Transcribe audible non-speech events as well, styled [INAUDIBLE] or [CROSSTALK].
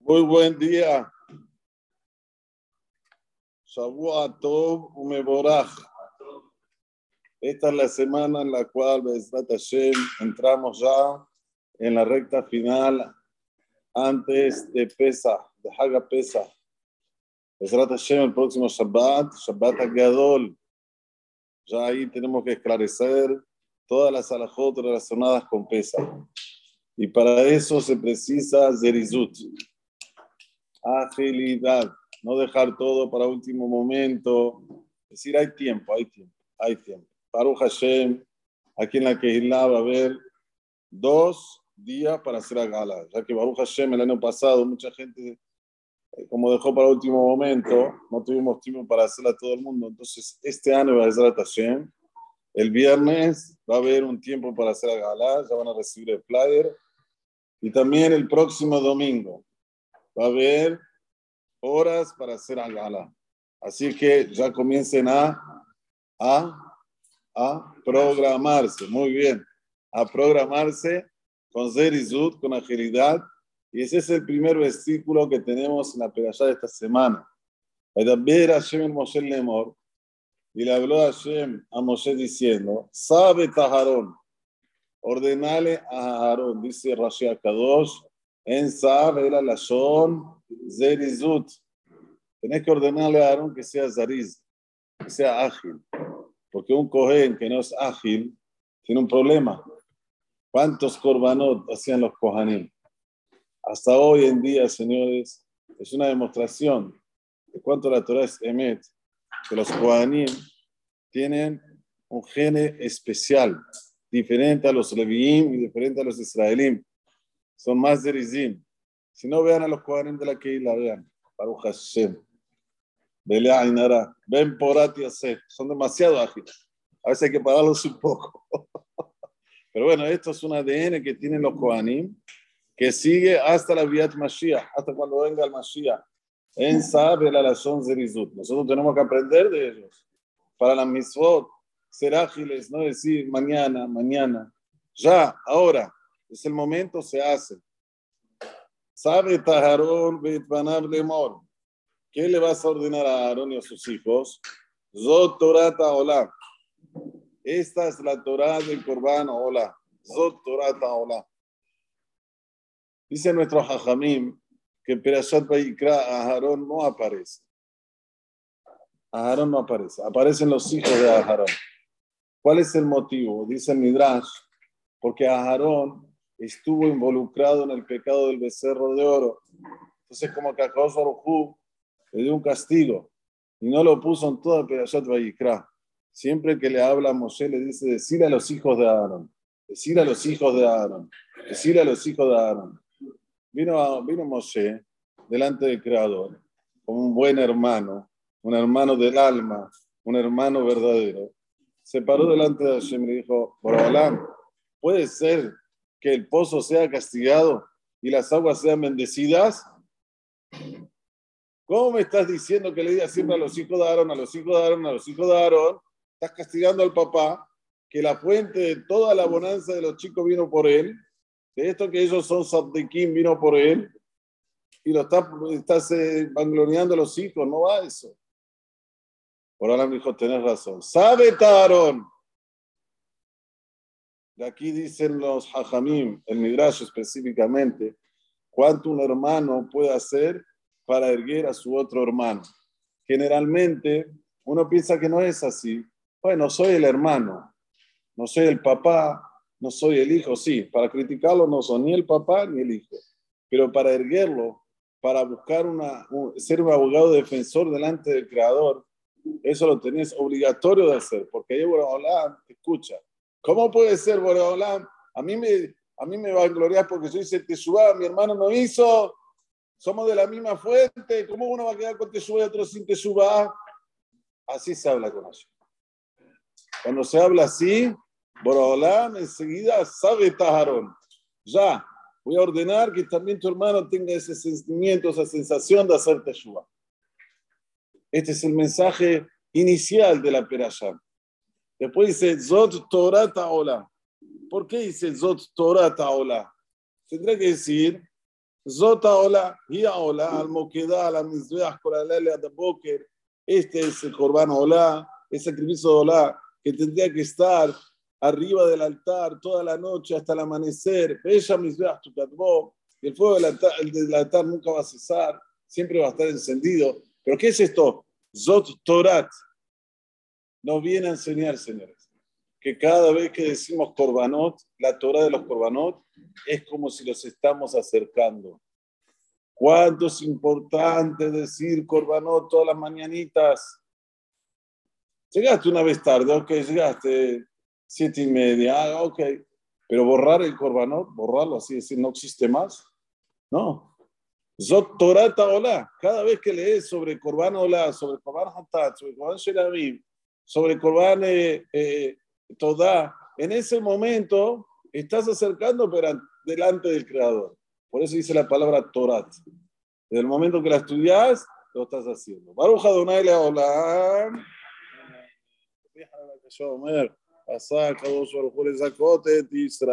Muy buen día. Shavua Tov Umeborach. Esta es la semana en la cual, entramos ya en la recta final antes de Pesa, de Haga Pesa. Bezrat Hashem, el próximo Shabbat, Shabbat Agadol. Ya ahí tenemos que esclarecer todas las alajot relacionadas con Pesa. Y para eso se precisa Zerizut, agilidad, no dejar todo para último momento. Es decir, hay tiempo, hay tiempo, hay tiempo. Baruch Hashem, aquí en la Kehilá va a haber dos días para hacer a gala, ya que Baruch Hashem el año pasado mucha gente, eh, como dejó para último momento, no tuvimos tiempo para hacerla a todo el mundo. Entonces, este año va a ser Hashem. El viernes va a haber un tiempo para hacer a gala, ya van a recibir el flyer. Y también el próximo domingo va a haber horas para hacer a gala. Así que ya comiencen a, a, a programarse. Muy bien. A programarse con zerizut, con agilidad. Y ese es el primer versículo que tenemos en la pedalla de esta semana. Y le habló a Hashem a Moshe diciendo, sabe Taharón, ordenale a Aarón, dice Rashi Kadosh, en Sab era la Shon Zerizut. Tenés que ordenarle a Aarón que sea Zariz, que sea ágil. Porque un cohen que no es ágil tiene un problema. ¿Cuántos korbanot hacían los kohanim? Hasta hoy en día, señores, es una demostración de cuánto la Torah es emet, que los kohanim tienen un gene especial diferente a los Leviim y diferente a los Israelim. Son más de Rizim. Si no vean a los 40 de la que la vean. Baruch Hashem. Belea Ainara. Ben Porat y Son demasiado ágiles. A veces hay que pararlos un poco. [LAUGHS] Pero bueno, esto es un ADN que tienen los Kohanim, que sigue hasta la Viat Mashiach, hasta cuando venga el Mashiach. En sabe la razón Zerizut. Nosotros tenemos que aprender de ellos. Para la misvot, ser ágiles, no decir mañana, mañana. Ya, ahora, es el momento, se hace. Sabe Taharón Betbanab Lemor. ¿Qué le vas a ordenar a Aarón y a sus hijos? Zot Torah Hola. Esta es la Torah del Corban Hola. Zot Torah Hola. Dice nuestro Jajamim que Perashat Bayikra a Aarón no aparece. Aarón no aparece. Aparecen los hijos de Aarón. ¿Cuál es el motivo? Dice Midrash, porque Aarón estuvo involucrado en el pecado del becerro de oro. Entonces, como que a le dio un castigo y no lo puso en toda Perashat Vayikra. Siempre que le habla a Moshe, le dice: Decir a los hijos de Aarón, decir a los hijos de Aarón, decir a los hijos de Aarón. Vino, vino Moshe delante del Creador como un buen hermano, un hermano del alma, un hermano verdadero se paró delante de Hashem y le dijo, Borobalán, ¿puede ser que el pozo sea castigado y las aguas sean bendecidas? ¿Cómo me estás diciendo que le diga siempre a los hijos de Aarón, a los hijos de Aarón, a los hijos de Aarón? Estás castigando al papá, que la fuente de toda la bonanza de los chicos vino por él, de esto que ellos son Sabdekim vino por él, y lo estás, estás eh, vangloriando a los hijos, no va eso. Por ahora me dijo, tenés razón. ¿Sabe Taarón? De aquí dicen los hajamim, el midrash específicamente, cuánto un hermano puede hacer para erguer a su otro hermano. Generalmente uno piensa que no es así. Bueno, soy el hermano, no soy el papá, no soy el hijo. Sí, para criticarlo no soy ni el papá ni el hijo. Pero para erguerlo, para buscar una, ser un abogado defensor delante del Creador, eso lo tenés obligatorio de hacer, porque ahí Boreolam te escucha. ¿Cómo puede ser Boreolam? A mí me, a mí me va a gloriar porque yo hice Teshuvah, mi hermano no hizo, somos de la misma fuente, ¿cómo uno va a quedar con Teshuvah y otro sin Teshuvah? Así se habla con ellos. Cuando se habla así, Boreolam enseguida sabe Tajarón. Ya, voy a ordenar que también tu hermano tenga ese sentimiento, esa sensación de hacer Teshuvah. Este es el mensaje inicial de la Perashá. Después dice Zot Torah Ta'ola. ¿Por qué dice Zot Torah Ta'ola? Tendría que decir Zota hola, Gia hola, al moqueda, al mizbeach, con la de boker. Este es el Corban hola, el sacrificio de hola, que tendría que estar arriba del altar toda la noche hasta el amanecer. Bella mizbeach, tu el fuego del altar, del altar nunca va a cesar, siempre va a estar encendido. ¿Pero qué es esto? Zot Torat. Nos viene a enseñar, señores, que cada vez que decimos Corbanot, la Torah de los Corbanot, es como si los estamos acercando. ¿Cuánto es importante decir Corbanot todas las mañanitas? Llegaste una vez tarde, ok, llegaste siete y media, ah, ok, pero borrar el Corbanot, borrarlo así, decir, no existe más. No. Zot Torah hola. Cada vez que lees sobre Corban hola, sobre Corban Hatat, sobre Corban Shelamim, sobre Corban eh, eh, Todá, en ese momento estás acercando pero delante del Creador. Por eso dice la palabra Torat. Desde el momento que la estudias, lo estás haciendo. Baruch Adonai Leolam. עשה הקדוש ברוך הוא לזכות את ישראל.